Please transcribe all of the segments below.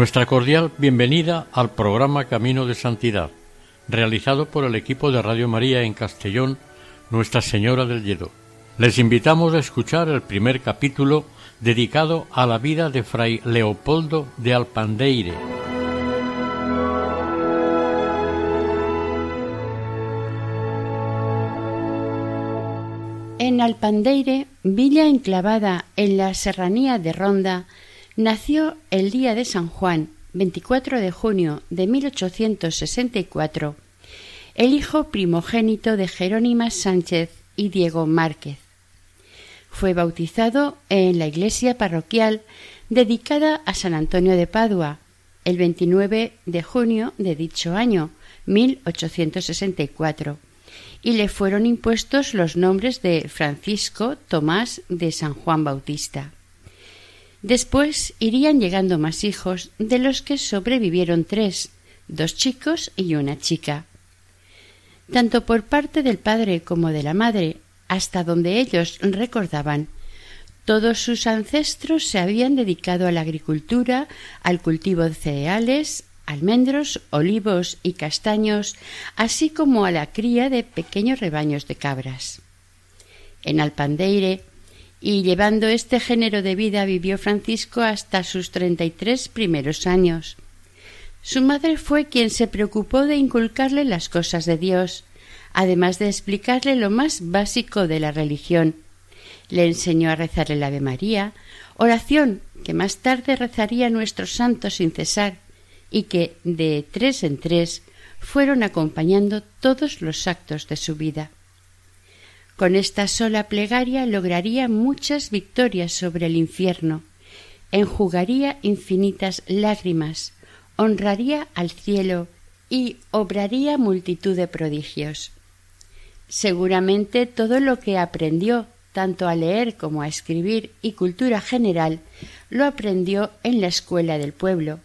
Nuestra cordial bienvenida al programa Camino de Santidad, realizado por el equipo de Radio María en Castellón, Nuestra Señora del Lledó. Les invitamos a escuchar el primer capítulo dedicado a la vida de Fray Leopoldo de Alpandeire. En Alpandeire, villa enclavada en la serranía de Ronda, Nació el día de San Juan, 24 de junio de 1864, el hijo primogénito de Jerónima Sánchez y Diego Márquez. Fue bautizado en la iglesia parroquial dedicada a San Antonio de Padua el 29 de junio de dicho año, 1864, y le fueron impuestos los nombres de Francisco Tomás de San Juan Bautista. Después irían llegando más hijos, de los que sobrevivieron tres, dos chicos y una chica. Tanto por parte del padre como de la madre, hasta donde ellos recordaban, todos sus ancestros se habían dedicado a la agricultura, al cultivo de cereales, almendros, olivos y castaños, así como a la cría de pequeños rebaños de cabras. En Alpandeire y llevando este género de vida vivió Francisco hasta sus treinta y tres primeros años. Su madre fue quien se preocupó de inculcarle las cosas de Dios, además de explicarle lo más básico de la religión. Le enseñó a rezar el Ave María, oración que más tarde rezaría nuestros santos sin cesar, y que de tres en tres fueron acompañando todos los actos de su vida. Con esta sola plegaria lograría muchas victorias sobre el infierno, enjugaría infinitas lágrimas, honraría al cielo y obraría multitud de prodigios. Seguramente todo lo que aprendió, tanto a leer como a escribir y cultura general, lo aprendió en la escuela del pueblo,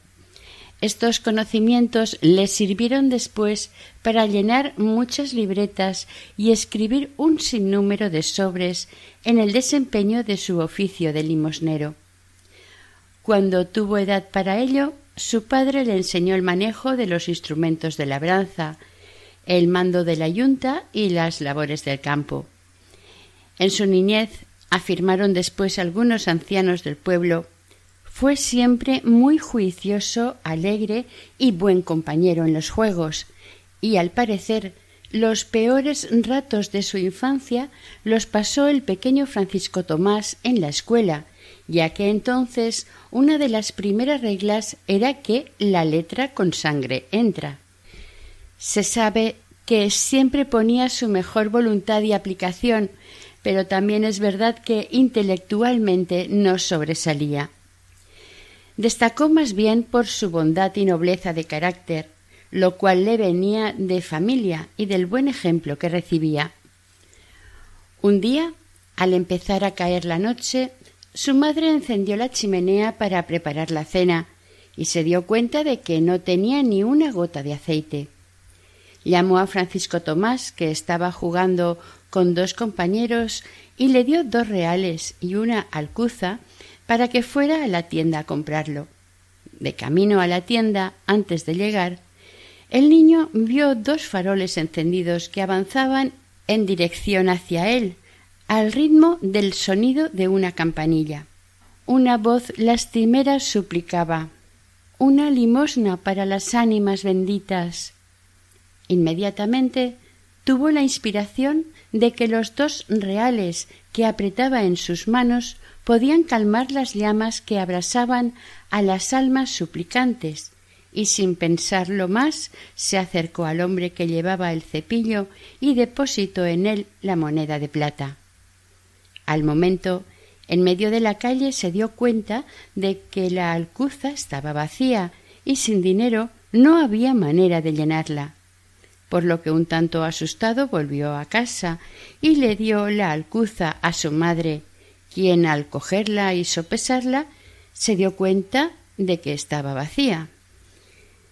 estos conocimientos le sirvieron después para llenar muchas libretas y escribir un sinnúmero de sobres en el desempeño de su oficio de limosnero. Cuando tuvo edad para ello, su padre le enseñó el manejo de los instrumentos de labranza, el mando de la yunta y las labores del campo. En su niñez afirmaron después algunos ancianos del pueblo fue siempre muy juicioso, alegre y buen compañero en los juegos, y al parecer los peores ratos de su infancia los pasó el pequeño Francisco Tomás en la escuela, ya que entonces una de las primeras reglas era que la letra con sangre entra. Se sabe que siempre ponía su mejor voluntad y aplicación, pero también es verdad que intelectualmente no sobresalía. Destacó más bien por su bondad y nobleza de carácter, lo cual le venía de familia y del buen ejemplo que recibía. Un día, al empezar a caer la noche, su madre encendió la chimenea para preparar la cena y se dio cuenta de que no tenía ni una gota de aceite. Llamó a Francisco Tomás, que estaba jugando con dos compañeros, y le dio dos reales y una alcuza para que fuera a la tienda a comprarlo. De camino a la tienda, antes de llegar, el niño vio dos faroles encendidos que avanzaban en dirección hacia él, al ritmo del sonido de una campanilla. Una voz lastimera suplicaba una limosna para las ánimas benditas. Inmediatamente tuvo la inspiración de que los dos reales que apretaba en sus manos podían calmar las llamas que abrasaban a las almas suplicantes, y sin pensarlo más se acercó al hombre que llevaba el cepillo y depositó en él la moneda de plata. Al momento, en medio de la calle se dio cuenta de que la alcuza estaba vacía y sin dinero no había manera de llenarla, por lo que un tanto asustado volvió a casa y le dio la alcuza a su madre, quien al cogerla y sopesarla se dio cuenta de que estaba vacía.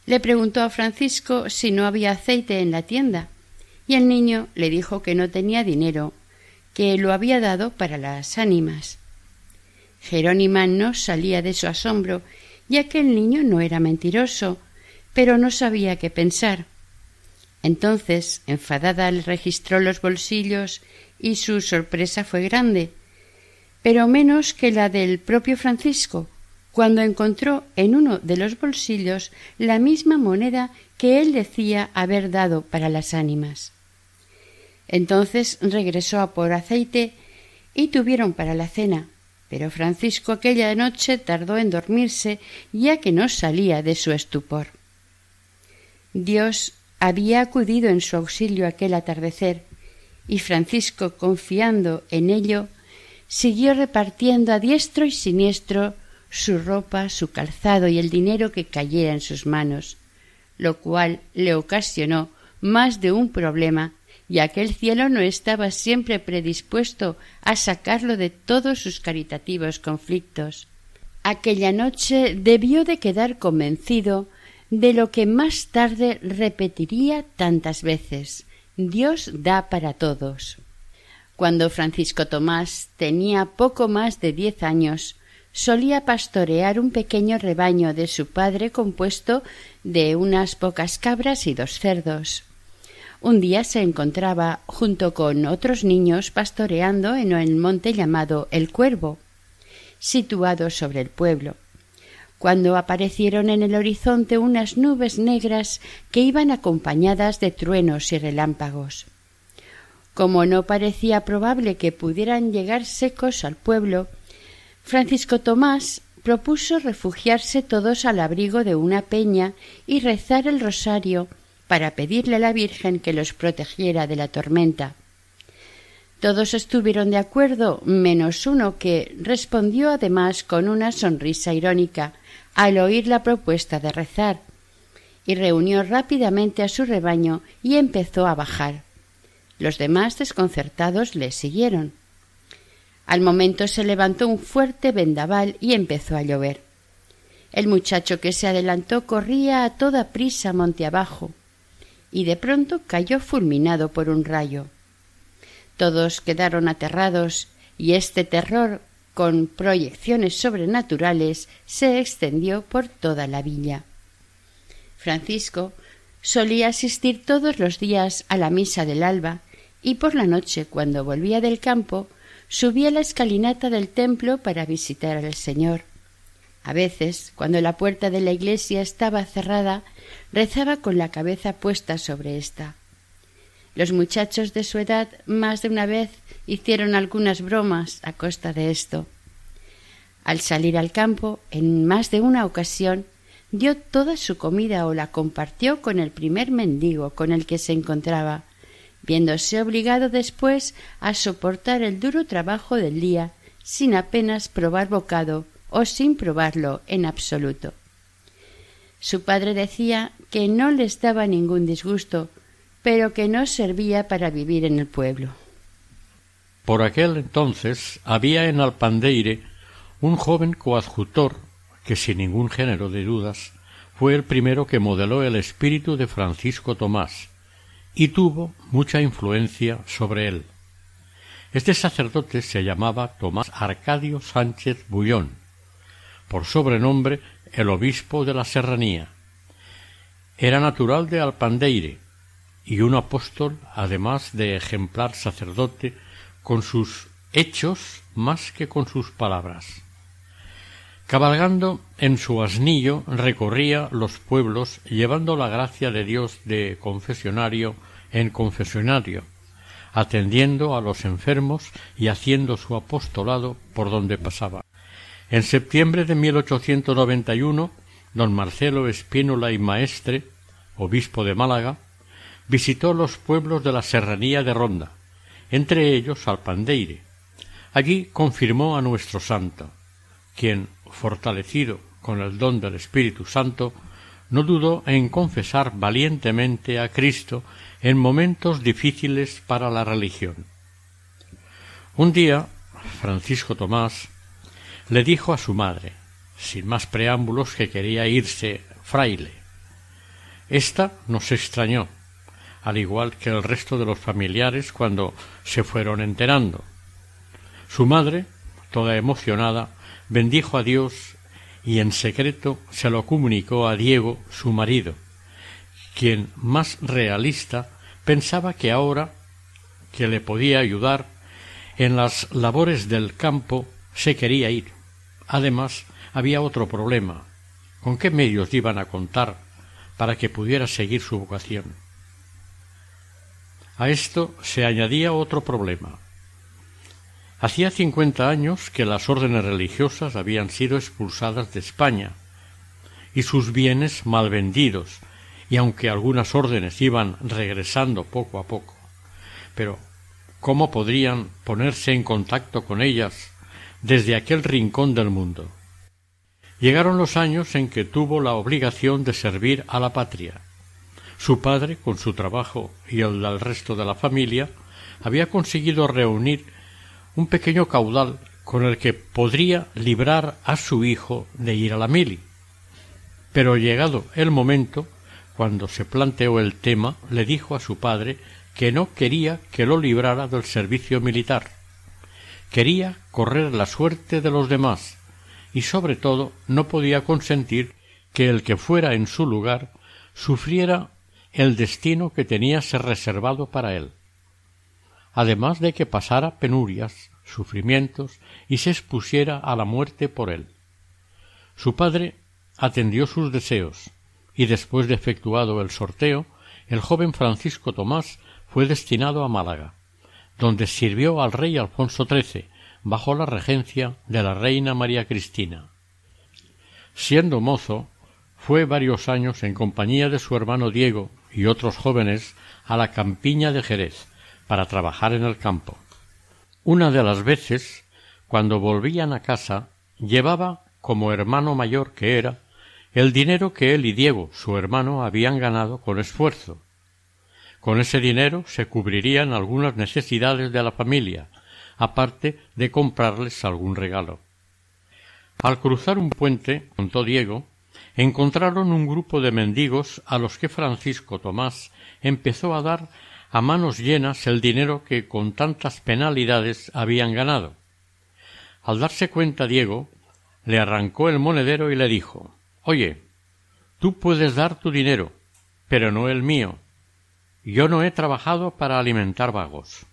Le preguntó a Francisco si no había aceite en la tienda, y el niño le dijo que no tenía dinero, que lo había dado para las ánimas. Jerónima no salía de su asombro, ya que el niño no era mentiroso, pero no sabía qué pensar. Entonces, enfadada, le registró los bolsillos y su sorpresa fue grande, pero menos que la del propio Francisco, cuando encontró en uno de los bolsillos la misma moneda que él decía haber dado para las ánimas. Entonces regresó a por aceite y tuvieron para la cena, pero Francisco aquella noche tardó en dormirse ya que no salía de su estupor. Dios había acudido en su auxilio aquel atardecer, y Francisco, confiando en ello, siguió repartiendo a diestro y siniestro su ropa, su calzado y el dinero que cayera en sus manos, lo cual le ocasionó más de un problema, ya que el cielo no estaba siempre predispuesto a sacarlo de todos sus caritativos conflictos. Aquella noche debió de quedar convencido de lo que más tarde repetiría tantas veces Dios da para todos. Cuando Francisco Tomás tenía poco más de diez años, solía pastorear un pequeño rebaño de su padre compuesto de unas pocas cabras y dos cerdos. Un día se encontraba junto con otros niños pastoreando en el monte llamado El Cuervo, situado sobre el pueblo, cuando aparecieron en el horizonte unas nubes negras que iban acompañadas de truenos y relámpagos. Como no parecía probable que pudieran llegar secos al pueblo, Francisco Tomás propuso refugiarse todos al abrigo de una peña y rezar el rosario para pedirle a la Virgen que los protegiera de la tormenta. Todos estuvieron de acuerdo, menos uno que respondió además con una sonrisa irónica al oír la propuesta de rezar, y reunió rápidamente a su rebaño y empezó a bajar. Los demás desconcertados le siguieron. Al momento se levantó un fuerte vendaval y empezó a llover. El muchacho que se adelantó corría a toda prisa monte abajo, y de pronto cayó fulminado por un rayo. Todos quedaron aterrados, y este terror, con proyecciones sobrenaturales, se extendió por toda la villa. Francisco solía asistir todos los días a la misa del alba, y por la noche, cuando volvía del campo, subía la escalinata del templo para visitar al Señor. A veces, cuando la puerta de la iglesia estaba cerrada, rezaba con la cabeza puesta sobre ésta. Los muchachos de su edad más de una vez hicieron algunas bromas a costa de esto. Al salir al campo, en más de una ocasión, dio toda su comida o la compartió con el primer mendigo con el que se encontraba, viéndose obligado después a soportar el duro trabajo del día sin apenas probar bocado o sin probarlo en absoluto. Su padre decía que no les daba ningún disgusto, pero que no servía para vivir en el pueblo. Por aquel entonces había en Alpandeire un joven coadjutor que sin ningún género de dudas fue el primero que modeló el espíritu de Francisco Tomás, y tuvo mucha influencia sobre él. Este sacerdote se llamaba Tomás Arcadio Sánchez Bullón, por sobrenombre el obispo de la Serranía. Era natural de Alpandeire y un apóstol, además de ejemplar sacerdote, con sus hechos más que con sus palabras. Cabalgando en su asnillo recorría los pueblos llevando la gracia de Dios de confesionario en confesionario, atendiendo a los enfermos y haciendo su apostolado por donde pasaba. En septiembre de 1891 don Marcelo Espínola y Maestre, obispo de Málaga, visitó los pueblos de la serranía de Ronda, entre ellos Alpandeire. Allí confirmó a nuestro santo, quien, fortalecido con el don del Espíritu Santo, no dudó en confesar valientemente a Cristo en momentos difíciles para la religión. Un día, Francisco Tomás le dijo a su madre, sin más preámbulos, que quería irse fraile. Esta nos extrañó, al igual que el resto de los familiares cuando se fueron enterando. Su madre, toda emocionada, bendijo a Dios y en secreto se lo comunicó a Diego, su marido, quien, más realista, pensaba que ahora que le podía ayudar en las labores del campo se quería ir. Además, había otro problema. ¿Con qué medios iban a contar para que pudiera seguir su vocación? A esto se añadía otro problema. Hacía cincuenta años que las órdenes religiosas habían sido expulsadas de España y sus bienes mal vendidos, y aunque algunas órdenes iban regresando poco a poco. Pero ¿cómo podrían ponerse en contacto con ellas desde aquel rincón del mundo? Llegaron los años en que tuvo la obligación de servir a la patria. Su padre, con su trabajo y el del resto de la familia, había conseguido reunir un pequeño caudal con el que podría librar a su hijo de ir a la mili. Pero llegado el momento, cuando se planteó el tema, le dijo a su padre que no quería que lo librara del servicio militar. Quería correr la suerte de los demás y sobre todo no podía consentir que el que fuera en su lugar sufriera el destino que tenía ser reservado para él además de que pasara penurias, sufrimientos y se expusiera a la muerte por él. Su padre atendió sus deseos, y después de efectuado el sorteo, el joven Francisco Tomás fue destinado a Málaga, donde sirvió al rey Alfonso XIII bajo la regencia de la reina María Cristina. Siendo mozo, fue varios años en compañía de su hermano Diego y otros jóvenes a la campiña de Jerez, para trabajar en el campo. Una de las veces, cuando volvían a casa, llevaba, como hermano mayor que era, el dinero que él y Diego, su hermano, habían ganado con esfuerzo. Con ese dinero se cubrirían algunas necesidades de la familia, aparte de comprarles algún regalo. Al cruzar un puente, contó Diego, encontraron un grupo de mendigos a los que Francisco Tomás empezó a dar a manos llenas el dinero que con tantas penalidades habían ganado. Al darse cuenta Diego, le arrancó el monedero y le dijo Oye, tú puedes dar tu dinero, pero no el mío. Yo no he trabajado para alimentar vagos.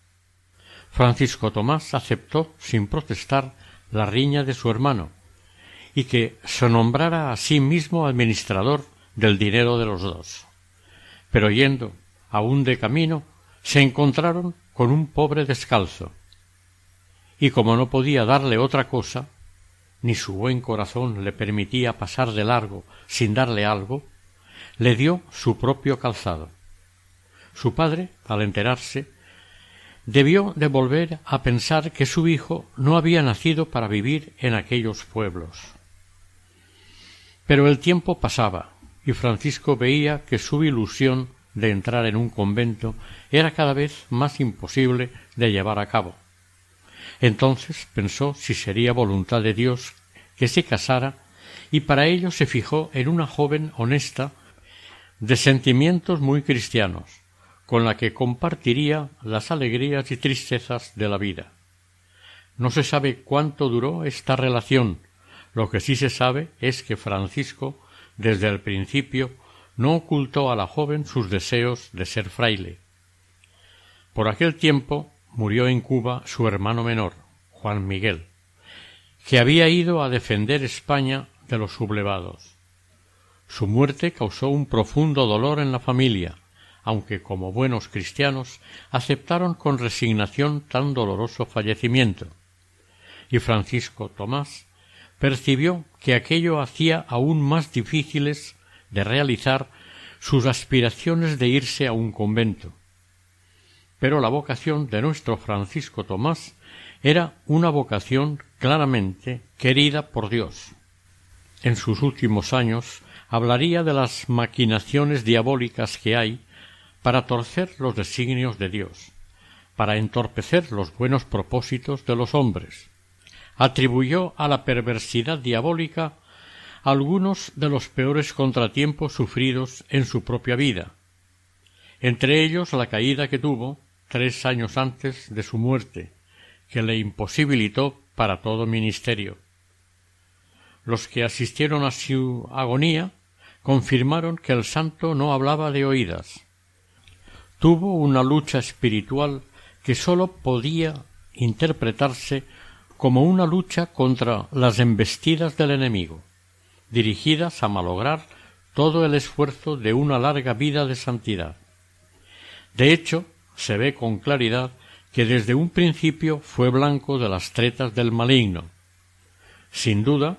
Francisco Tomás aceptó sin protestar la riña de su hermano y que se nombrara a sí mismo administrador del dinero de los dos. Pero yendo aún de camino, se encontraron con un pobre descalzo, y como no podía darle otra cosa, ni su buen corazón le permitía pasar de largo sin darle algo, le dio su propio calzado. Su padre, al enterarse, debió de volver a pensar que su hijo no había nacido para vivir en aquellos pueblos. Pero el tiempo pasaba, y Francisco veía que su ilusión de entrar en un convento era cada vez más imposible de llevar a cabo. Entonces pensó si sería voluntad de Dios que se casara y para ello se fijó en una joven honesta de sentimientos muy cristianos, con la que compartiría las alegrías y tristezas de la vida. No se sabe cuánto duró esta relación, lo que sí se sabe es que Francisco, desde el principio, no ocultó a la joven sus deseos de ser fraile. Por aquel tiempo murió en Cuba su hermano menor, Juan Miguel, que había ido a defender España de los sublevados. Su muerte causó un profundo dolor en la familia, aunque como buenos cristianos aceptaron con resignación tan doloroso fallecimiento. Y Francisco Tomás percibió que aquello hacía aún más difíciles de realizar sus aspiraciones de irse a un convento. Pero la vocación de nuestro Francisco Tomás era una vocación claramente querida por Dios. En sus últimos años hablaría de las maquinaciones diabólicas que hay para torcer los designios de Dios, para entorpecer los buenos propósitos de los hombres. Atribuyó a la perversidad diabólica algunos de los peores contratiempos sufridos en su propia vida, entre ellos la caída que tuvo tres años antes de su muerte, que le imposibilitó para todo ministerio. Los que asistieron a su agonía confirmaron que el santo no hablaba de oídas. Tuvo una lucha espiritual que sólo podía interpretarse como una lucha contra las embestidas del enemigo, dirigidas a malograr todo el esfuerzo de una larga vida de santidad. De hecho, se ve con claridad que desde un principio fue blanco de las tretas del maligno. Sin duda,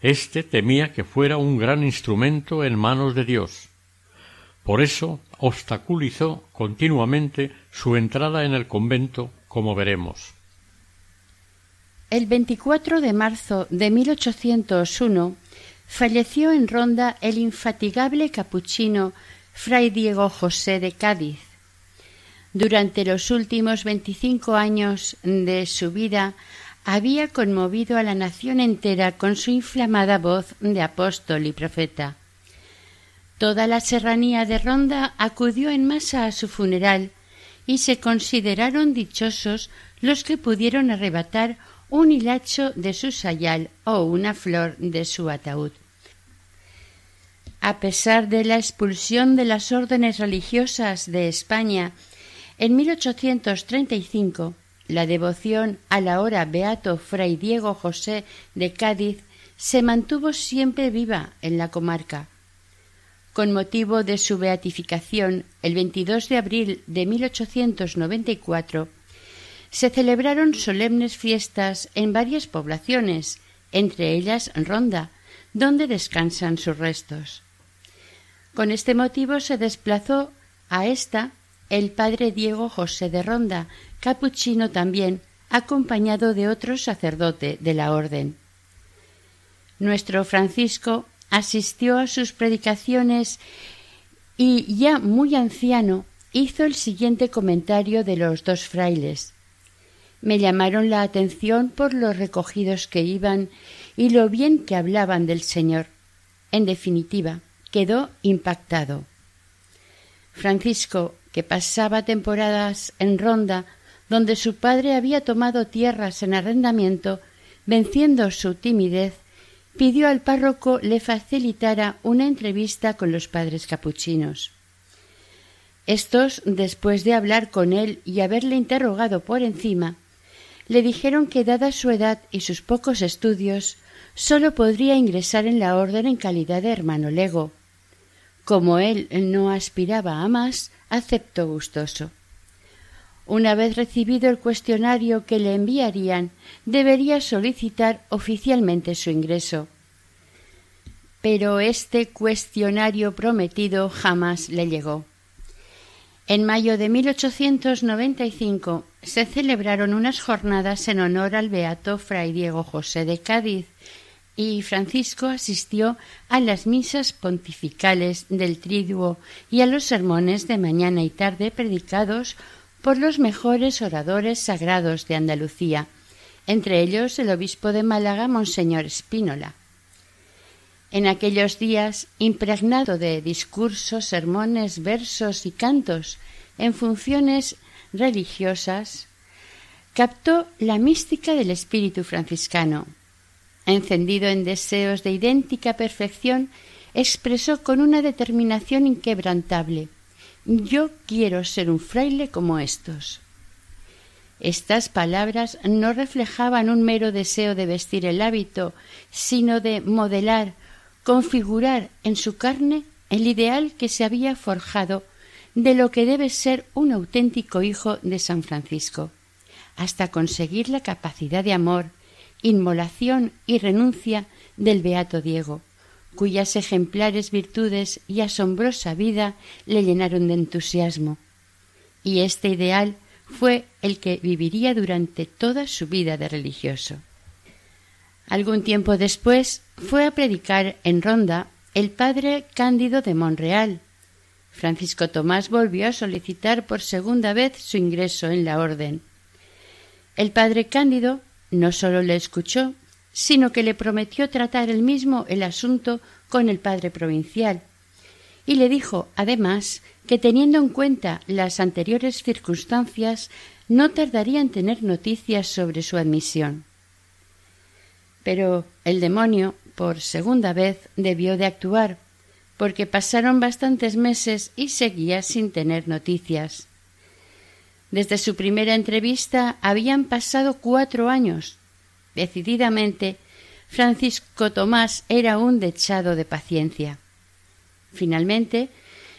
éste temía que fuera un gran instrumento en manos de Dios. Por eso obstaculizó continuamente su entrada en el convento, como veremos. El 24 de marzo de 1801 falleció en Ronda el infatigable capuchino Fray Diego José de Cádiz, durante los últimos veinticinco años de su vida había conmovido a la nación entera con su inflamada voz de apóstol y profeta. Toda la serranía de Ronda acudió en masa a su funeral y se consideraron dichosos los que pudieron arrebatar un hilacho de su sayal o una flor de su ataúd. A pesar de la expulsión de las órdenes religiosas de España en 1835, la devoción a la hora beato Fray Diego José de Cádiz se mantuvo siempre viva en la comarca. Con motivo de su beatificación, el 22 de abril de 1894, se celebraron solemnes fiestas en varias poblaciones, entre ellas Ronda, donde descansan sus restos. Con este motivo se desplazó a esta el padre Diego José de Ronda, capuchino también, acompañado de otro sacerdote de la orden. Nuestro Francisco asistió a sus predicaciones y ya muy anciano hizo el siguiente comentario de los dos frailes. Me llamaron la atención por los recogidos que iban y lo bien que hablaban del Señor. En definitiva, quedó impactado. Francisco que pasaba temporadas en Ronda, donde su padre había tomado tierras en arrendamiento, venciendo su timidez, pidió al párroco le facilitara una entrevista con los padres capuchinos. Estos, después de hablar con él y haberle interrogado por encima, le dijeron que dada su edad y sus pocos estudios, sólo podría ingresar en la orden en calidad de hermano lego. Como él no aspiraba a más, aceptó gustoso. Una vez recibido el cuestionario que le enviarían, debería solicitar oficialmente su ingreso. Pero este cuestionario prometido jamás le llegó. En mayo de 1895 se celebraron unas jornadas en honor al beato Fray Diego José de Cádiz, y Francisco asistió a las misas pontificales del Triduo y a los sermones de mañana y tarde predicados por los mejores oradores sagrados de Andalucía, entre ellos el obispo de Málaga, Monseñor Spínola. En aquellos días, impregnado de discursos, sermones, versos y cantos en funciones religiosas, captó la mística del espíritu franciscano encendido en deseos de idéntica perfección, expresó con una determinación inquebrantable Yo quiero ser un fraile como estos. Estas palabras no reflejaban un mero deseo de vestir el hábito, sino de modelar, configurar en su carne el ideal que se había forjado de lo que debe ser un auténtico hijo de San Francisco, hasta conseguir la capacidad de amor, inmolación y renuncia del beato Diego, cuyas ejemplares virtudes y asombrosa vida le llenaron de entusiasmo. Y este ideal fue el que viviría durante toda su vida de religioso. Algún tiempo después fue a predicar en Ronda el padre Cándido de Monreal. Francisco Tomás volvió a solicitar por segunda vez su ingreso en la orden. El padre Cándido no sólo le escuchó, sino que le prometió tratar él mismo el asunto con el padre provincial, y le dijo, además, que teniendo en cuenta las anteriores circunstancias, no tardaría en tener noticias sobre su admisión. Pero el demonio, por segunda vez, debió de actuar, porque pasaron bastantes meses y seguía sin tener noticias. Desde su primera entrevista habían pasado cuatro años. Decididamente, Francisco Tomás era un dechado de paciencia. Finalmente,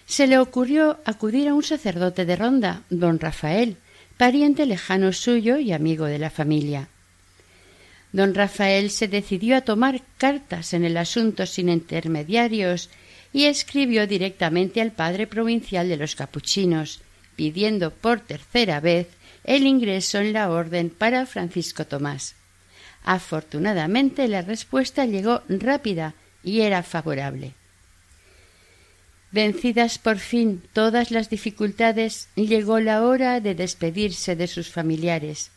se le ocurrió acudir a un sacerdote de Ronda, don Rafael, pariente lejano suyo y amigo de la familia. Don Rafael se decidió a tomar cartas en el asunto sin intermediarios y escribió directamente al padre provincial de los capuchinos, pidiendo por tercera vez el ingreso en la orden para Francisco Tomás. Afortunadamente la respuesta llegó rápida y era favorable. Vencidas por fin todas las dificultades, llegó la hora de despedirse de sus familiares.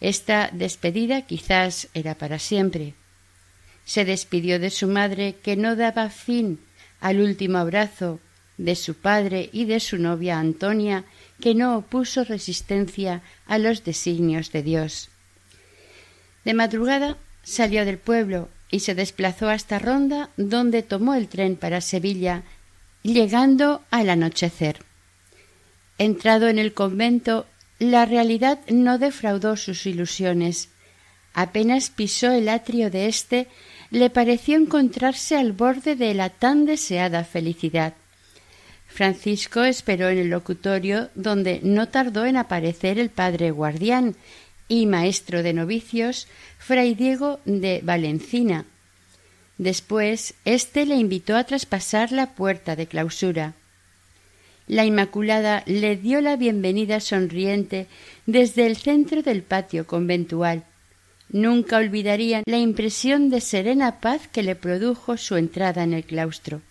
Esta despedida quizás era para siempre. Se despidió de su madre, que no daba fin al último abrazo, de su padre y de su novia Antonia, que no opuso resistencia a los designios de Dios. De madrugada salió del pueblo y se desplazó hasta Ronda, donde tomó el tren para Sevilla llegando al anochecer. Entrado en el convento, la realidad no defraudó sus ilusiones. Apenas pisó el atrio de éste, le pareció encontrarse al borde de la tan deseada felicidad. Francisco esperó en el locutorio, donde no tardó en aparecer el padre guardián y maestro de novicios, fray Diego de Valencina, Después, éste le invitó a traspasar la puerta de clausura. La Inmaculada le dio la bienvenida sonriente desde el centro del patio conventual. Nunca olvidarían la impresión de serena paz que le produjo su entrada en el claustro.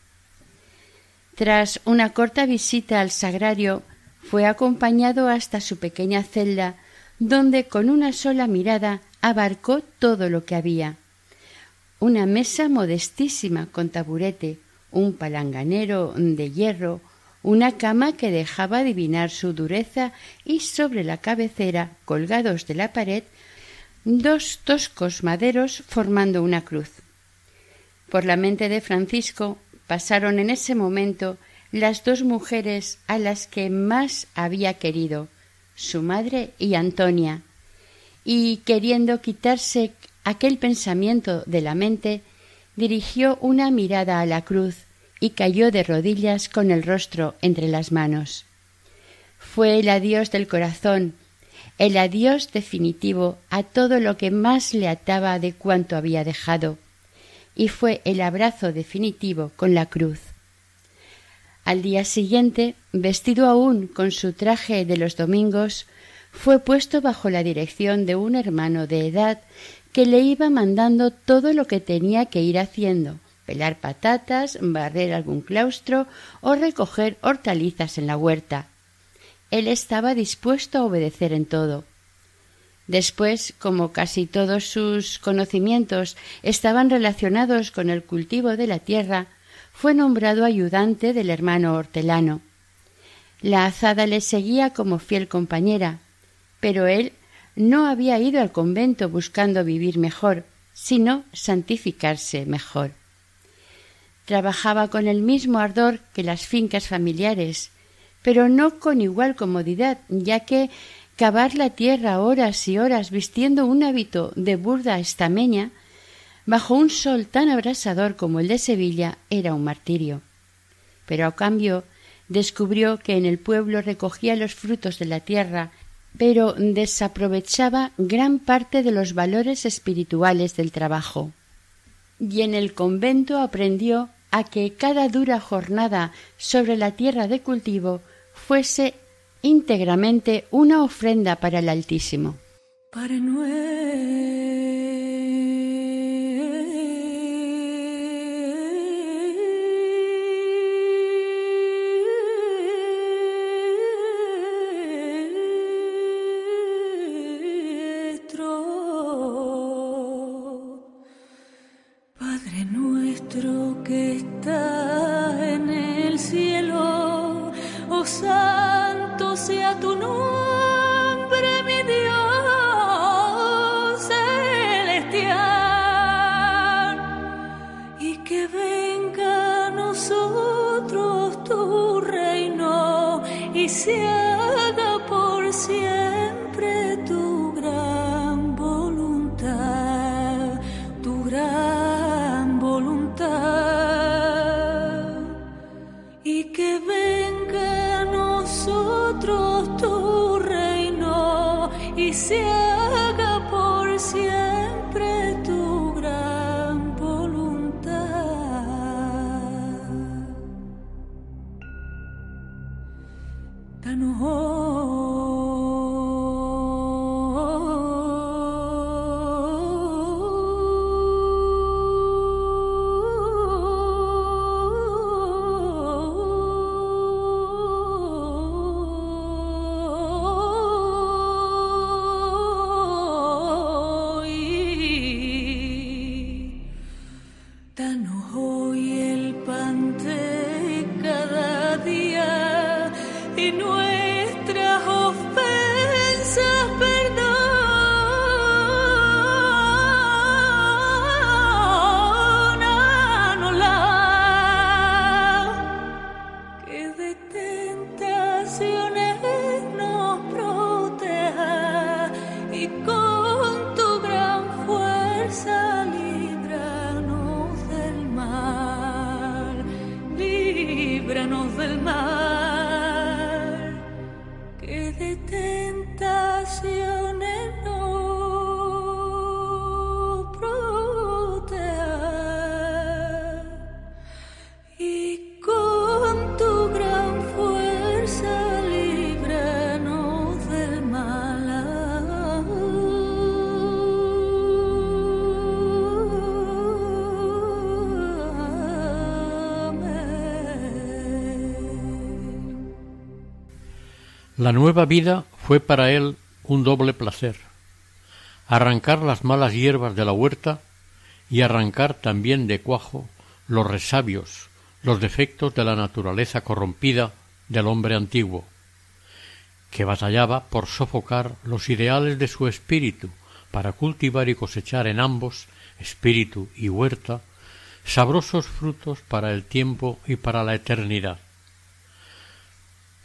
Tras una corta visita al sagrario, fue acompañado hasta su pequeña celda, donde con una sola mirada abarcó todo lo que había una mesa modestísima con taburete, un palanganero de hierro, una cama que dejaba adivinar su dureza y sobre la cabecera, colgados de la pared, dos toscos maderos formando una cruz. Por la mente de Francisco pasaron en ese momento las dos mujeres a las que más había querido, su madre y Antonia, y queriendo quitarse aquel pensamiento de la mente, dirigió una mirada a la cruz y cayó de rodillas con el rostro entre las manos. Fue el adiós del corazón, el adiós definitivo a todo lo que más le ataba de cuanto había dejado, y fue el abrazo definitivo con la cruz. Al día siguiente, vestido aún con su traje de los domingos, fue puesto bajo la dirección de un hermano de edad que le iba mandando todo lo que tenía que ir haciendo pelar patatas, barrer algún claustro o recoger hortalizas en la huerta. Él estaba dispuesto a obedecer en todo. Después, como casi todos sus conocimientos estaban relacionados con el cultivo de la tierra, fue nombrado ayudante del hermano hortelano. La azada le seguía como fiel compañera, pero él no había ido al convento buscando vivir mejor, sino santificarse mejor. Trabajaba con el mismo ardor que las fincas familiares, pero no con igual comodidad, ya que cavar la tierra horas y horas vistiendo un hábito de burda estameña, bajo un sol tan abrasador como el de Sevilla, era un martirio. Pero a cambio descubrió que en el pueblo recogía los frutos de la tierra pero desaprovechaba gran parte de los valores espirituales del trabajo. Y en el convento aprendió a que cada dura jornada sobre la tierra de cultivo fuese íntegramente una ofrenda para el Altísimo. So. líbranos del mal. La nueva vida fue para él un doble placer arrancar las malas hierbas de la huerta y arrancar también de cuajo los resabios, los defectos de la naturaleza corrompida del hombre antiguo, que batallaba por sofocar los ideales de su espíritu para cultivar y cosechar en ambos, espíritu y huerta, sabrosos frutos para el tiempo y para la eternidad.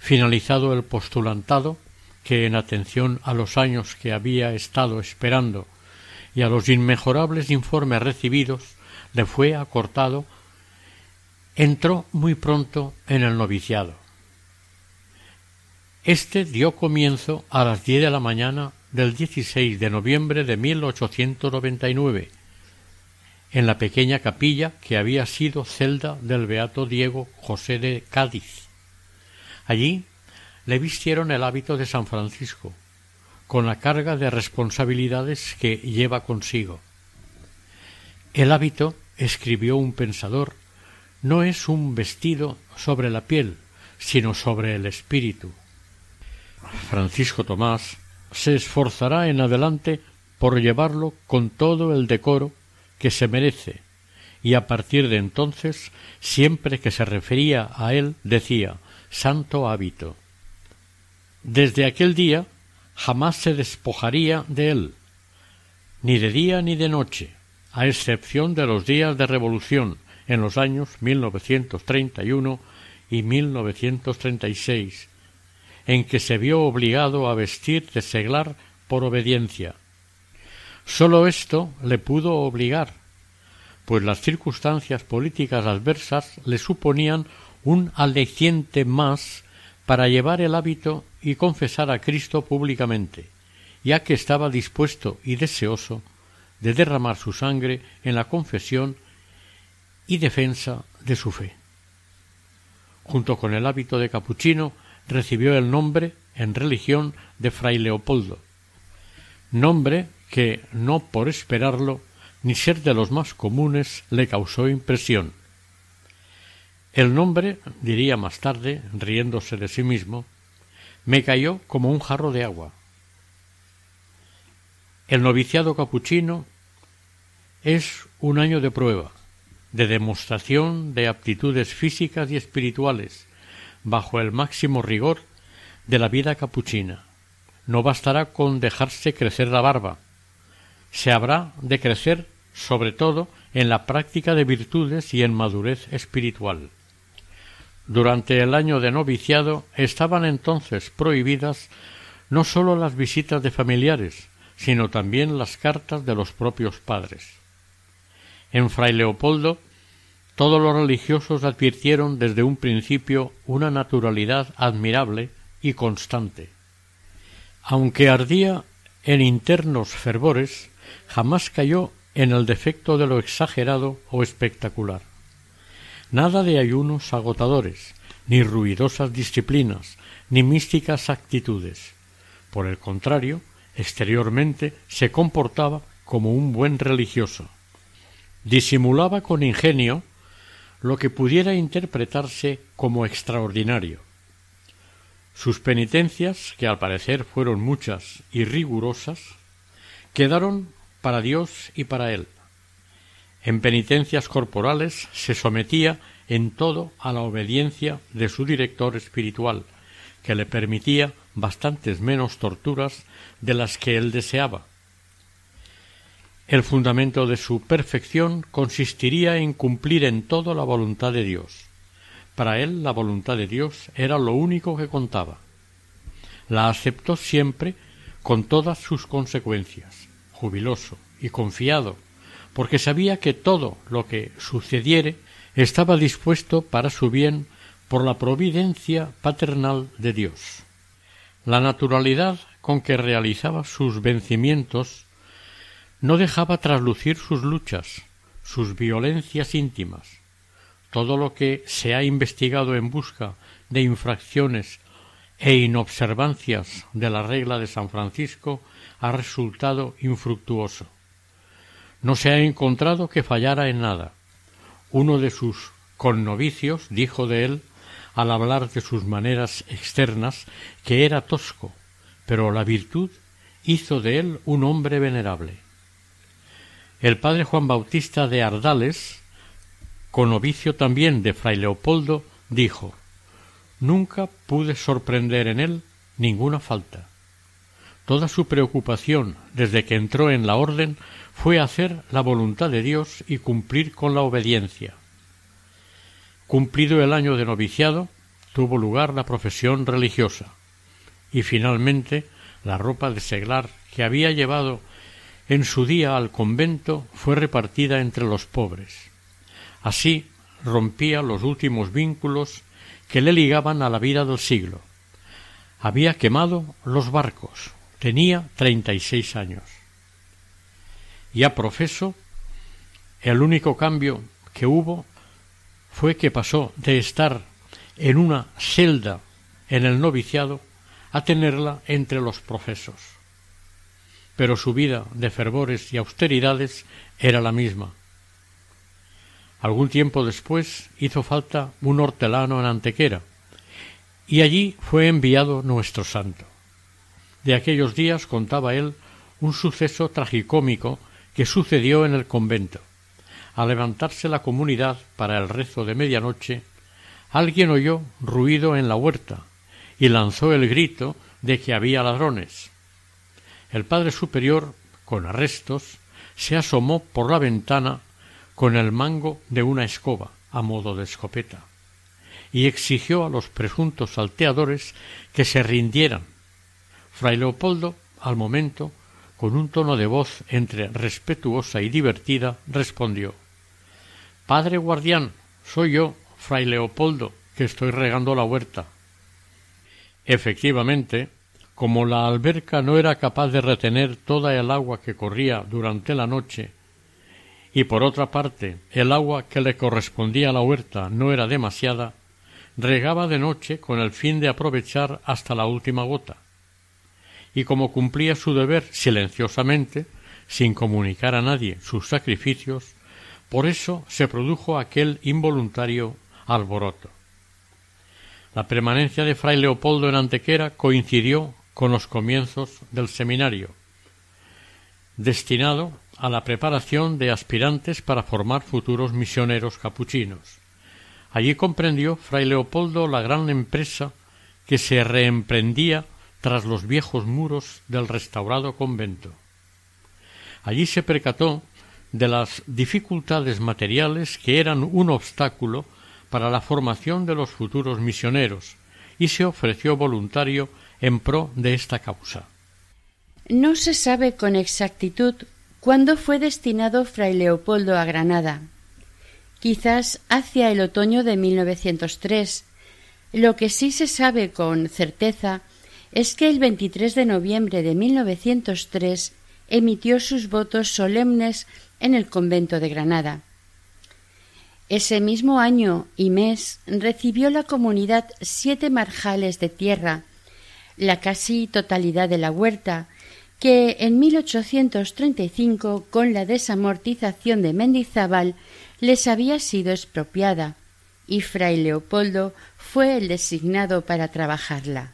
Finalizado el postulantado, que en atención a los años que había estado esperando y a los inmejorables informes recibidos le fue acortado, entró muy pronto en el noviciado. Este dio comienzo a las diez de la mañana del 16 de noviembre de 1899 en la pequeña capilla que había sido celda del beato Diego José de Cádiz. Allí le vistieron el hábito de San Francisco, con la carga de responsabilidades que lleva consigo. El hábito, escribió un pensador, no es un vestido sobre la piel, sino sobre el espíritu. Francisco Tomás se esforzará en adelante por llevarlo con todo el decoro que se merece, y a partir de entonces, siempre que se refería a él, decía santo hábito. Desde aquel día jamás se despojaría de él, ni de día ni de noche, a excepción de los días de revolución en los años 1931 y 1936, en que se vio obligado a vestir de seglar por obediencia. Sólo esto le pudo obligar, pues las circunstancias políticas adversas le suponían un aliciente más para llevar el hábito y confesar a Cristo públicamente, ya que estaba dispuesto y deseoso de derramar su sangre en la confesión y defensa de su fe. Junto con el hábito de capuchino recibió el nombre en religión de Fray Leopoldo, nombre que, no por esperarlo, ni ser de los más comunes, le causó impresión. El nombre, diría más tarde, riéndose de sí mismo, me cayó como un jarro de agua. El noviciado capuchino es un año de prueba, de demostración de aptitudes físicas y espirituales, bajo el máximo rigor de la vida capuchina. No bastará con dejarse crecer la barba. Se habrá de crecer sobre todo en la práctica de virtudes y en madurez espiritual. Durante el año de noviciado estaban entonces prohibidas no sólo las visitas de familiares, sino también las cartas de los propios padres. En Fray Leopoldo todos los religiosos advirtieron desde un principio una naturalidad admirable y constante. Aunque ardía en internos fervores, jamás cayó en el defecto de lo exagerado o espectacular. Nada de ayunos agotadores, ni ruidosas disciplinas, ni místicas actitudes. Por el contrario, exteriormente se comportaba como un buen religioso. Disimulaba con ingenio lo que pudiera interpretarse como extraordinario. Sus penitencias, que al parecer fueron muchas y rigurosas, quedaron para Dios y para él. En penitencias corporales se sometía en todo a la obediencia de su director espiritual, que le permitía bastantes menos torturas de las que él deseaba. El fundamento de su perfección consistiría en cumplir en todo la voluntad de Dios. Para él la voluntad de Dios era lo único que contaba. La aceptó siempre con todas sus consecuencias, jubiloso y confiado, porque sabía que todo lo que sucediere estaba dispuesto para su bien por la providencia paternal de Dios. La naturalidad con que realizaba sus vencimientos no dejaba traslucir sus luchas, sus violencias íntimas. Todo lo que se ha investigado en busca de infracciones e inobservancias de la regla de San Francisco ha resultado infructuoso. No se ha encontrado que fallara en nada. Uno de sus connovicios dijo de él, al hablar de sus maneras externas, que era tosco, pero la virtud hizo de él un hombre venerable. El padre Juan Bautista de Ardales, conovicio también de fray Leopoldo, dijo Nunca pude sorprender en él ninguna falta. Toda su preocupación desde que entró en la orden fue hacer la voluntad de Dios y cumplir con la obediencia. Cumplido el año de noviciado, tuvo lugar la profesión religiosa, y finalmente la ropa de seglar que había llevado en su día al convento fue repartida entre los pobres. Así rompía los últimos vínculos que le ligaban a la vida del siglo. Había quemado los barcos. Tenía treinta y seis años. Ya profeso, el único cambio que hubo fue que pasó de estar en una celda en el noviciado a tenerla entre los profesos pero su vida de fervores y austeridades era la misma. Algún tiempo después hizo falta un hortelano en Antequera, y allí fue enviado nuestro santo. De aquellos días contaba él un suceso tragicómico que sucedió en el convento. Al levantarse la comunidad para el rezo de medianoche, alguien oyó ruido en la huerta y lanzó el grito de que había ladrones. El padre superior, con arrestos, se asomó por la ventana con el mango de una escoba a modo de escopeta y exigió a los presuntos salteadores que se rindieran. Fray Leopoldo, al momento, con un tono de voz entre respetuosa y divertida, respondió Padre guardián, soy yo, Fray Leopoldo, que estoy regando la huerta. Efectivamente, como la alberca no era capaz de retener toda el agua que corría durante la noche, y por otra parte el agua que le correspondía a la huerta no era demasiada, regaba de noche con el fin de aprovechar hasta la última gota. Y como cumplía su deber silenciosamente, sin comunicar a nadie sus sacrificios, por eso se produjo aquel involuntario alboroto. La permanencia de fray Leopoldo en Antequera coincidió con los comienzos del seminario, destinado a la preparación de aspirantes para formar futuros misioneros capuchinos. Allí comprendió fray Leopoldo la gran empresa que se reemprendía tras los viejos muros del restaurado convento. Allí se percató de las dificultades materiales que eran un obstáculo para la formación de los futuros misioneros y se ofreció voluntario en pro de esta causa. No se sabe con exactitud cuándo fue destinado fray Leopoldo a Granada. Quizás hacia el otoño de 1903. Lo que sí se sabe con certeza es que el 23 de noviembre de 1903 emitió sus votos solemnes en el convento de Granada. Ese mismo año y mes recibió la comunidad siete marjales de tierra, la casi totalidad de la huerta, que en 1835, con la desamortización de Mendizábal, les había sido expropiada, y fray Leopoldo fue el designado para trabajarla.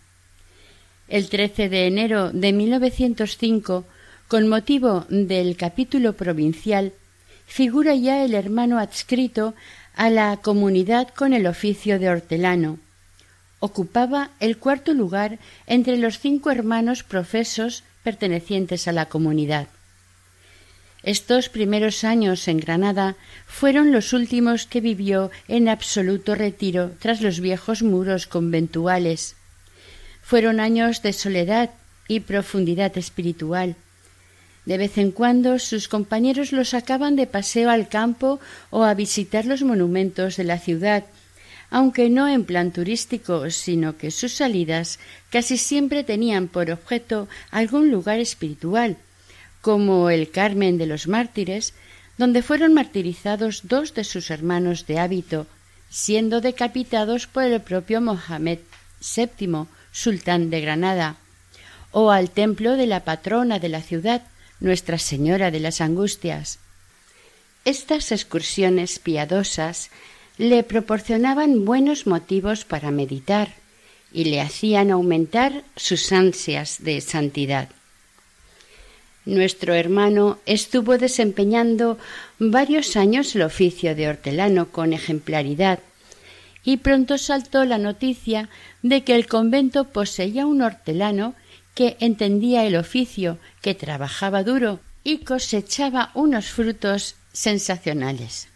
El 13 de enero de 1905, con motivo del capítulo provincial, figura ya el hermano adscrito a la comunidad con el oficio de hortelano. Ocupaba el cuarto lugar entre los cinco hermanos profesos pertenecientes a la comunidad. Estos primeros años en Granada fueron los últimos que vivió en absoluto retiro tras los viejos muros conventuales. Fueron años de soledad y profundidad espiritual. De vez en cuando sus compañeros lo sacaban de paseo al campo o a visitar los monumentos de la ciudad, aunque no en plan turístico, sino que sus salidas casi siempre tenían por objeto algún lugar espiritual, como el Carmen de los Mártires, donde fueron martirizados dos de sus hermanos de hábito, siendo decapitados por el propio Mohamed VII, sultán de Granada, o al templo de la patrona de la ciudad, nuestra Señora de las Angustias. Estas excursiones piadosas le proporcionaban buenos motivos para meditar y le hacían aumentar sus ansias de santidad. Nuestro hermano estuvo desempeñando varios años el oficio de hortelano con ejemplaridad y pronto saltó la noticia de que el convento poseía un hortelano que entendía el oficio, que trabajaba duro y cosechaba unos frutos sensacionales.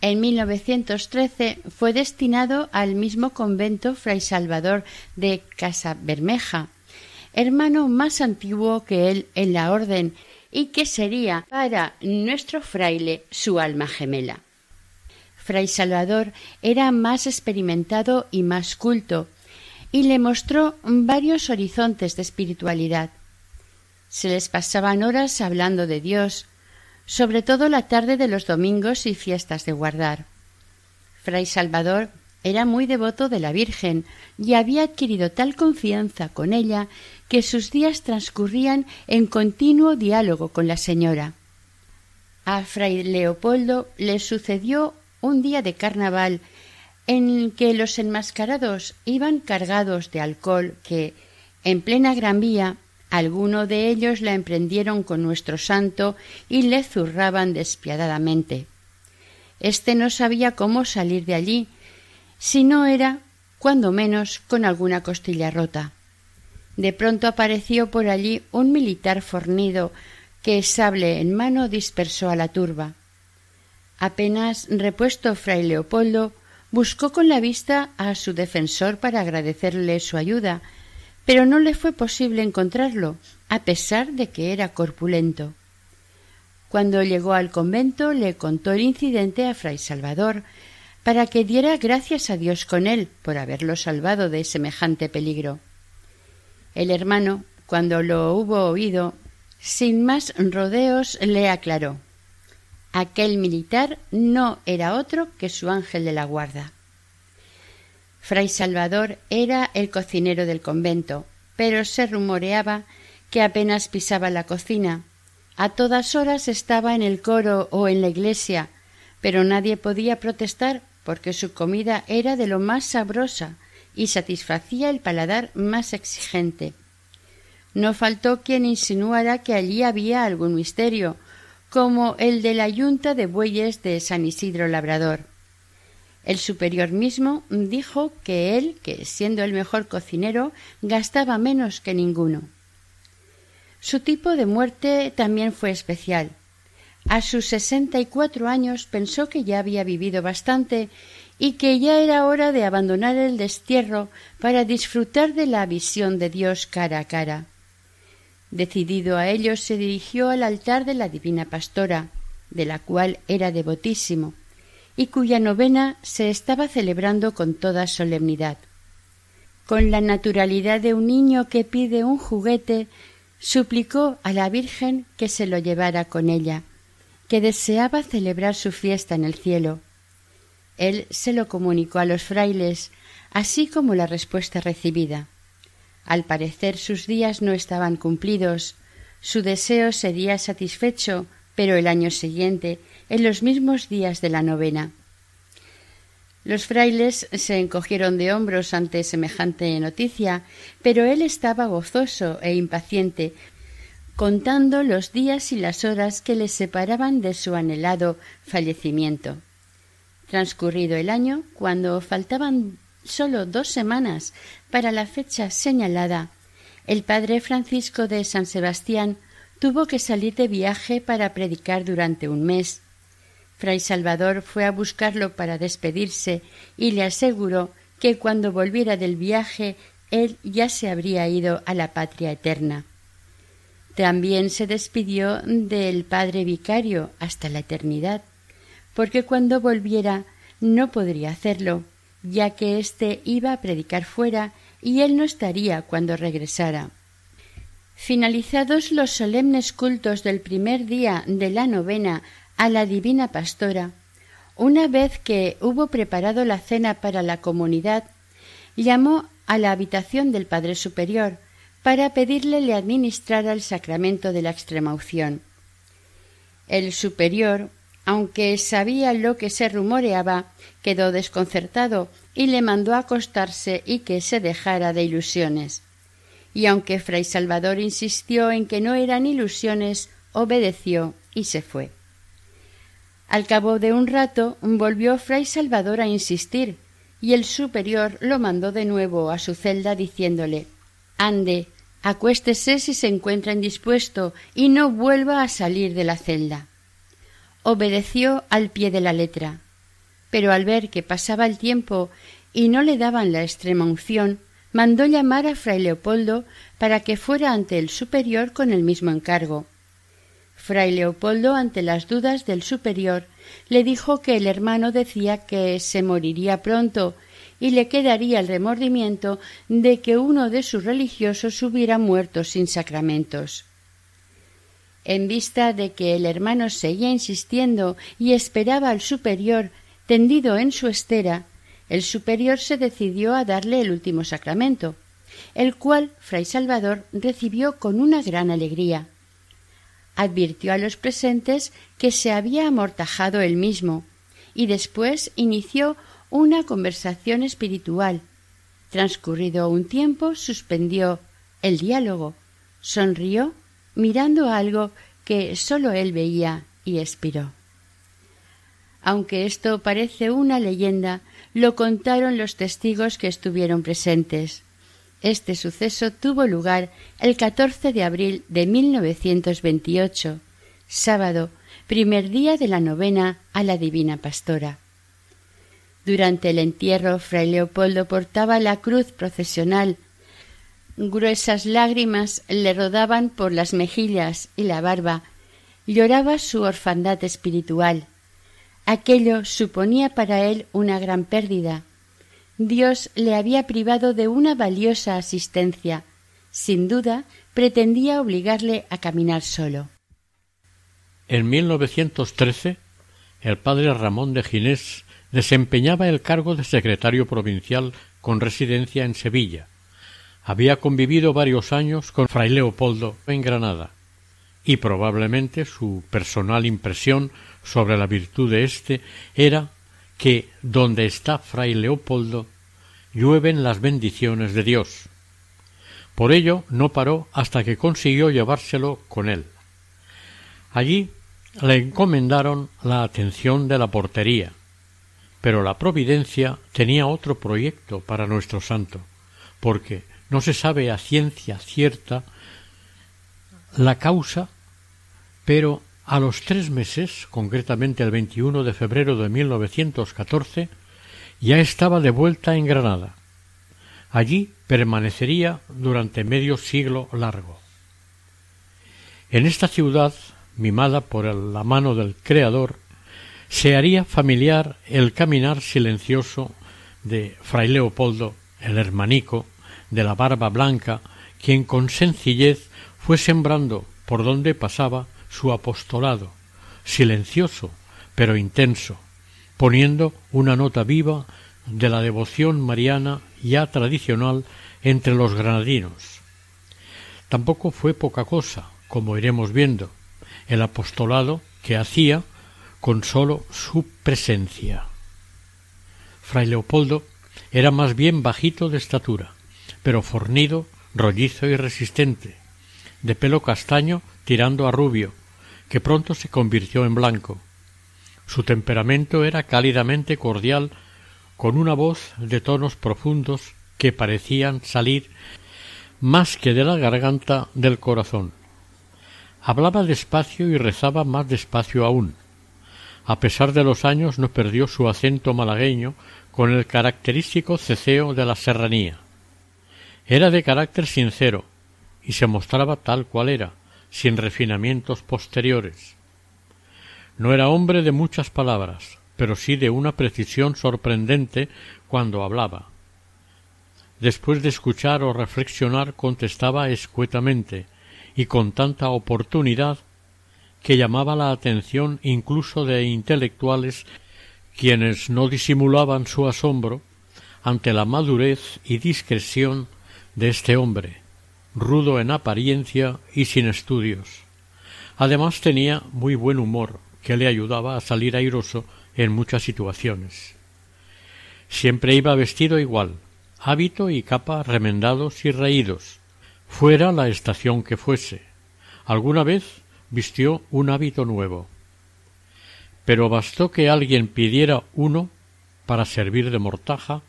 En 1913 fue destinado al mismo convento Fray Salvador de Casa Bermeja, hermano más antiguo que él en la orden y que sería para nuestro fraile su alma gemela. Fray Salvador era más experimentado y más culto, y le mostró varios horizontes de espiritualidad. Se les pasaban horas hablando de Dios, sobre todo la tarde de los domingos y fiestas de guardar. Fray Salvador era muy devoto de la Virgen y había adquirido tal confianza con ella que sus días transcurrían en continuo diálogo con la señora. A Fray Leopoldo le sucedió un día de carnaval en que los enmascarados iban cargados de alcohol que, en plena Gran Vía, alguno de ellos la emprendieron con nuestro santo y le zurraban despiadadamente. Este no sabía cómo salir de allí, si no era, cuando menos, con alguna costilla rota. De pronto apareció por allí un militar fornido que, sable en mano, dispersó a la turba. Apenas repuesto fray Leopoldo, buscó con la vista a su defensor para agradecerle su ayuda, pero no le fue posible encontrarlo, a pesar de que era corpulento. Cuando llegó al convento le contó el incidente a fray Salvador, para que diera gracias a Dios con él por haberlo salvado de semejante peligro. El hermano, cuando lo hubo oído, sin más rodeos le aclaró. Aquel militar no era otro que su ángel de la guarda. Fray Salvador era el cocinero del convento, pero se rumoreaba que apenas pisaba la cocina. A todas horas estaba en el coro o en la iglesia, pero nadie podía protestar porque su comida era de lo más sabrosa y satisfacía el paladar más exigente. No faltó quien insinuara que allí había algún misterio, como el de la yunta de bueyes de San Isidro Labrador. El superior mismo dijo que él, que siendo el mejor cocinero, gastaba menos que ninguno. Su tipo de muerte también fue especial. A sus sesenta y cuatro años pensó que ya había vivido bastante y que ya era hora de abandonar el destierro para disfrutar de la visión de Dios cara a cara. Decidido a ello, se dirigió al altar de la Divina Pastora, de la cual era devotísimo, y cuya novena se estaba celebrando con toda solemnidad. Con la naturalidad de un niño que pide un juguete, suplicó a la Virgen que se lo llevara con ella, que deseaba celebrar su fiesta en el cielo. Él se lo comunicó a los frailes, así como la respuesta recibida. Al parecer sus días no estaban cumplidos, su deseo sería satisfecho, pero el año siguiente, en los mismos días de la novena. Los frailes se encogieron de hombros ante semejante noticia, pero él estaba gozoso e impaciente, contando los días y las horas que le separaban de su anhelado fallecimiento. Transcurrido el año, cuando faltaban solo dos semanas para la fecha señalada, el padre Francisco de San Sebastián tuvo que salir de viaje para predicar durante un mes. Fray Salvador fue a buscarlo para despedirse y le aseguró que cuando volviera del viaje él ya se habría ido a la patria eterna. También se despidió del padre vicario hasta la eternidad, porque cuando volviera no podría hacerlo, ya que éste iba a predicar fuera y él no estaría cuando regresara. Finalizados los solemnes cultos del primer día de la novena a la Divina Pastora, una vez que hubo preparado la cena para la comunidad, llamó a la habitación del Padre Superior para pedirle le administrara el sacramento de la extremaunción. El superior, aunque sabía lo que se rumoreaba, quedó desconcertado y le mandó acostarse y que se dejara de ilusiones. Y aunque Fray Salvador insistió en que no eran ilusiones, obedeció y se fue. Al cabo de un rato volvió Fray Salvador a insistir, y el superior lo mandó de nuevo a su celda diciéndole Ande, acuéstese si se encuentra indispuesto y no vuelva a salir de la celda obedeció al pie de la letra. Pero al ver que pasaba el tiempo y no le daban la extrema unción, mandó llamar a fray Leopoldo para que fuera ante el superior con el mismo encargo. Fray Leopoldo, ante las dudas del superior, le dijo que el hermano decía que se moriría pronto y le quedaría el remordimiento de que uno de sus religiosos hubiera muerto sin sacramentos en vista de que el hermano seguía insistiendo y esperaba al superior tendido en su estera, el superior se decidió a darle el último sacramento, el cual fray Salvador recibió con una gran alegría. Advirtió a los presentes que se había amortajado él mismo, y después inició una conversación espiritual. Transcurrido un tiempo, suspendió el diálogo, sonrió mirando algo que sólo él veía y expiró. Aunque esto parece una leyenda, lo contaron los testigos que estuvieron presentes. Este suceso tuvo lugar el 14 de abril de 1928, sábado, primer día de la novena a la Divina Pastora. Durante el entierro, Fray Leopoldo portaba la cruz procesional Gruesas lágrimas le rodaban por las mejillas y la barba. Lloraba su orfandad espiritual. Aquello suponía para él una gran pérdida. Dios le había privado de una valiosa asistencia. Sin duda, pretendía obligarle a caminar solo. En 1913, el padre Ramón de Ginés desempeñaba el cargo de secretario provincial con residencia en Sevilla. Había convivido varios años con fray Leopoldo en Granada, y probablemente su personal impresión sobre la virtud de éste era que donde está fray Leopoldo llueven las bendiciones de Dios. Por ello no paró hasta que consiguió llevárselo con él. Allí le encomendaron la atención de la portería, pero la providencia tenía otro proyecto para nuestro santo, porque no se sabe a ciencia cierta la causa, pero a los tres meses, concretamente el 21 de febrero de 1914, ya estaba de vuelta en Granada. Allí permanecería durante medio siglo largo. En esta ciudad, mimada por la mano del Creador, se haría familiar el caminar silencioso de fray Leopoldo, el hermanico, de la barba blanca, quien con sencillez fue sembrando por donde pasaba su apostolado, silencioso pero intenso, poniendo una nota viva de la devoción mariana ya tradicional entre los granadinos. Tampoco fue poca cosa, como iremos viendo, el apostolado que hacía con sólo su presencia. Fray Leopoldo era más bien bajito de estatura, pero fornido, rollizo y resistente, de pelo castaño tirando a rubio, que pronto se convirtió en blanco. Su temperamento era cálidamente cordial, con una voz de tonos profundos que parecían salir más que de la garganta del corazón. Hablaba despacio y rezaba más despacio aún. A pesar de los años no perdió su acento malagueño con el característico ceceo de la serranía. Era de carácter sincero y se mostraba tal cual era, sin refinamientos posteriores. No era hombre de muchas palabras, pero sí de una precisión sorprendente cuando hablaba. Después de escuchar o reflexionar contestaba escuetamente y con tanta oportunidad que llamaba la atención incluso de intelectuales quienes no disimulaban su asombro ante la madurez y discreción de este hombre, rudo en apariencia y sin estudios. Además tenía muy buen humor, que le ayudaba a salir airoso en muchas situaciones. Siempre iba vestido igual, hábito y capa remendados y reídos, fuera la estación que fuese. Alguna vez vistió un hábito nuevo. Pero bastó que alguien pidiera uno para servir de mortaja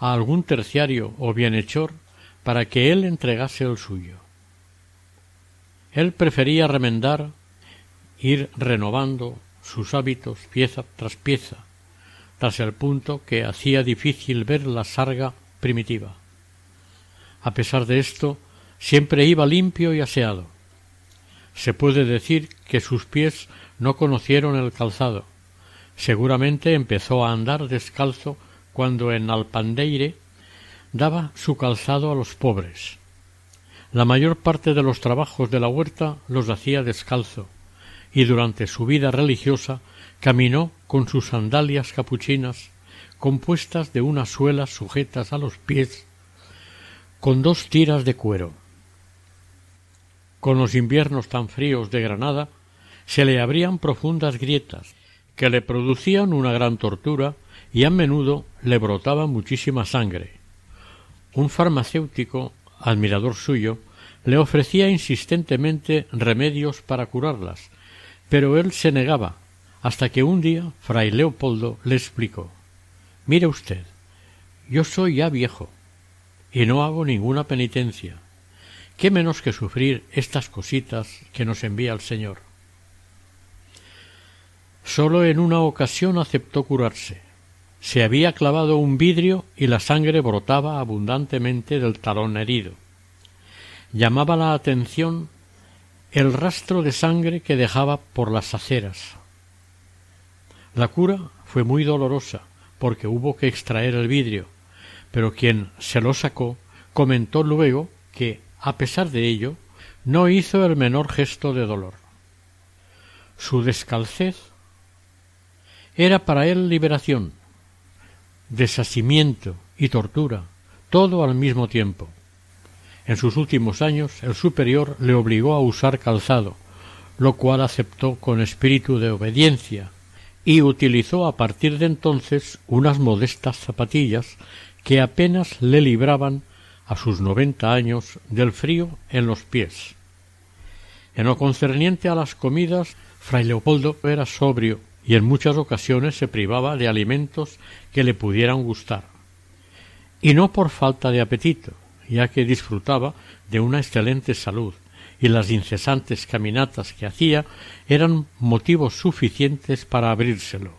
a algún terciario o bienhechor para que él entregase el suyo. Él prefería remendar, ir renovando sus hábitos pieza tras pieza, tras el punto que hacía difícil ver la sarga primitiva. A pesar de esto, siempre iba limpio y aseado. Se puede decir que sus pies no conocieron el calzado. Seguramente empezó a andar descalzo cuando en Alpandeire daba su calzado a los pobres. La mayor parte de los trabajos de la huerta los hacía descalzo, y durante su vida religiosa caminó con sus sandalias capuchinas compuestas de unas suelas sujetas a los pies con dos tiras de cuero. Con los inviernos tan fríos de Granada se le abrían profundas grietas que le producían una gran tortura y a menudo le brotaba muchísima sangre. Un farmacéutico, admirador suyo, le ofrecía insistentemente remedios para curarlas, pero él se negaba, hasta que un día fray Leopoldo le explicó Mire usted, yo soy ya viejo, y no hago ninguna penitencia. ¿Qué menos que sufrir estas cositas que nos envía el Señor? Sólo en una ocasión aceptó curarse, se había clavado un vidrio y la sangre brotaba abundantemente del talón herido. Llamaba la atención el rastro de sangre que dejaba por las aceras. La cura fue muy dolorosa porque hubo que extraer el vidrio, pero quien se lo sacó comentó luego que, a pesar de ello, no hizo el menor gesto de dolor. Su descalcez era para él liberación, desasimiento y tortura, todo al mismo tiempo. En sus últimos años el superior le obligó a usar calzado, lo cual aceptó con espíritu de obediencia, y utilizó a partir de entonces unas modestas zapatillas que apenas le libraban a sus noventa años del frío en los pies. En lo concerniente a las comidas, fray Leopoldo era sobrio y en muchas ocasiones se privaba de alimentos que le pudieran gustar. Y no por falta de apetito, ya que disfrutaba de una excelente salud, y las incesantes caminatas que hacía eran motivos suficientes para abrírselo.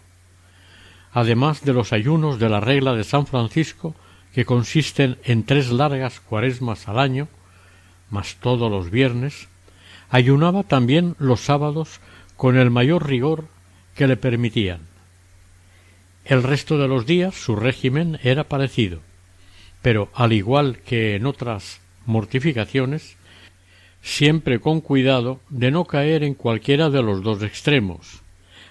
Además de los ayunos de la regla de San Francisco, que consisten en tres largas cuaresmas al año, más todos los viernes, ayunaba también los sábados con el mayor rigor que le permitían. El resto de los días su régimen era parecido, pero al igual que en otras mortificaciones, siempre con cuidado de no caer en cualquiera de los dos extremos,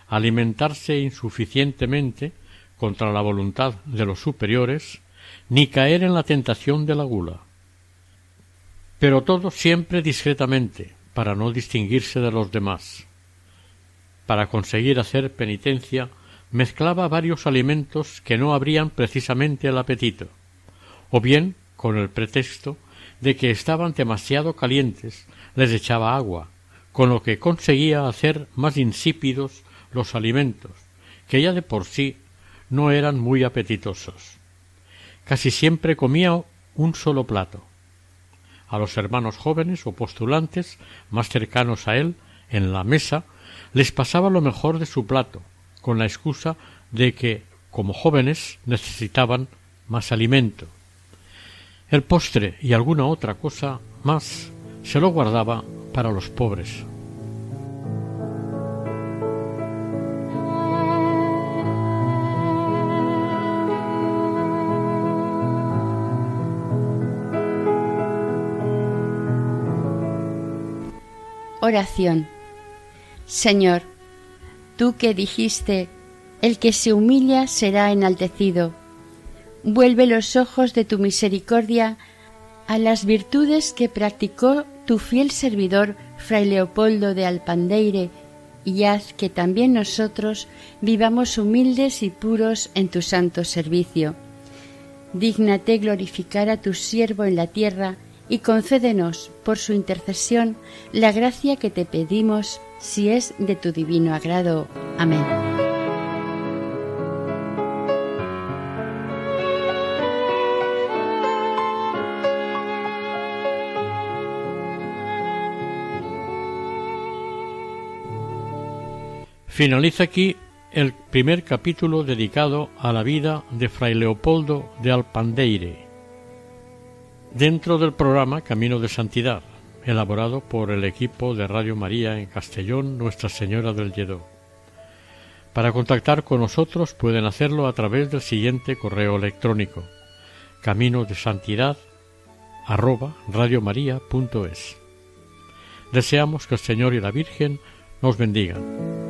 alimentarse insuficientemente contra la voluntad de los superiores, ni caer en la tentación de la gula. Pero todo siempre discretamente, para no distinguirse de los demás. Para conseguir hacer penitencia, mezclaba varios alimentos que no abrían precisamente el apetito, o bien, con el pretexto de que estaban demasiado calientes, les echaba agua, con lo que conseguía hacer más insípidos los alimentos, que ya de por sí no eran muy apetitosos. Casi siempre comía un solo plato. A los hermanos jóvenes o postulantes más cercanos a él, en la mesa, les pasaba lo mejor de su plato, con la excusa de que, como jóvenes, necesitaban más alimento. El postre y alguna otra cosa más se lo guardaba para los pobres. Oración. Señor, tú que dijiste, el que se humilla será enaltecido vuelve los ojos de tu misericordia a las virtudes que practicó tu fiel servidor Fray Leopoldo de Alpandeire, y haz que también nosotros vivamos humildes y puros en tu santo servicio. Dígnate glorificar a tu siervo en la tierra y concédenos, por su intercesión, la gracia que te pedimos, si es de tu divino agrado. Amén. Finaliza aquí el primer capítulo dedicado a la vida de Fray Leopoldo de Alpandeire, dentro del programa Camino de Santidad, elaborado por el equipo de Radio María en Castellón, Nuestra Señora del Lledó. Para contactar con nosotros pueden hacerlo a través del siguiente correo electrónico camino de santidad radiomaria.es. Deseamos que el Señor y la Virgen nos bendigan.